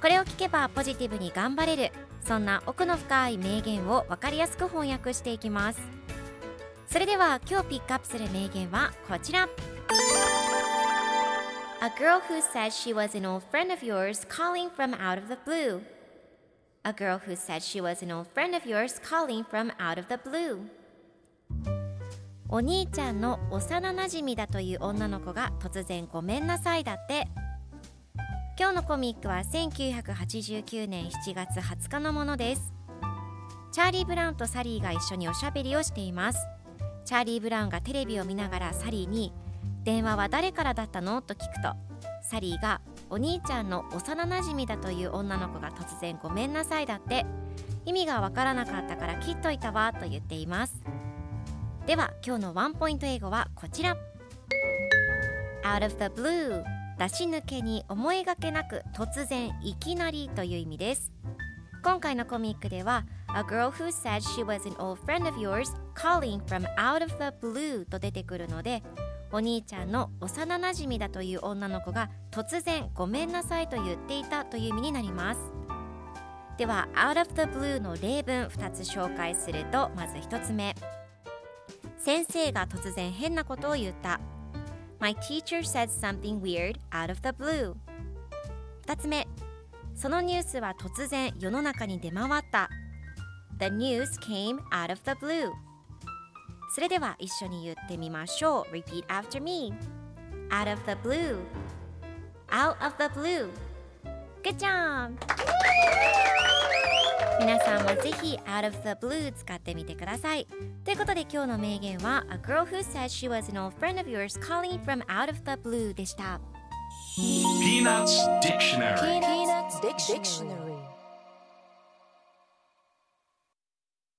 これを聞けばポジティブに頑張れるそんな奥の深い名言を分かりやすく翻訳していきますそれでは今日ピックアップする名言はこちら A girl who said she was an old friend of yours calling from out of the blue A girl who said she was an old friend of yours calling from out of the blue お兄ちゃんの幼なじみだという女の子が突然ごめんなさいだって今日のコミックは1989年7月20日のものです。チャーリー・ブラウンとサリーが一緒におしゃべりをしています。チャーリー・ブラウンがテレビを見ながらサリーに「電話は誰からだったの?」と聞くとサリーがお兄ちゃんの幼なじみだという女の子が突然ごめんなさいだって意味がわからなかったから切っといたわと言っています。では今日のワンポイント英語はこちら。Out of the blue 出し抜けに思いがけなく突然いきなりという意味です。今回のコミックでは A girl who said she was an old friend of yours calling from out of the blue と出てくるのでお兄ちゃんの幼なじみだという女の子が突然ごめんなさいと言っていたという意味になります。では out of the blue の例文2つ紹介するとまず1つ目。先生が突然変なことを言った。My teacher said something weird out of the blue 2つ目そのニュースは突然世の中に出回った The news came out of the blue それでは一緒に言ってみましょう Repeat after me Out of the blue Out of the blue Good job! 皆さんもぜひ Out of the blue 使ってみてくださいということで今日の名言は A girl who said she was an old friend of yours calling from out of the blue でした Peanuts Dictionary Peanuts Dictionary.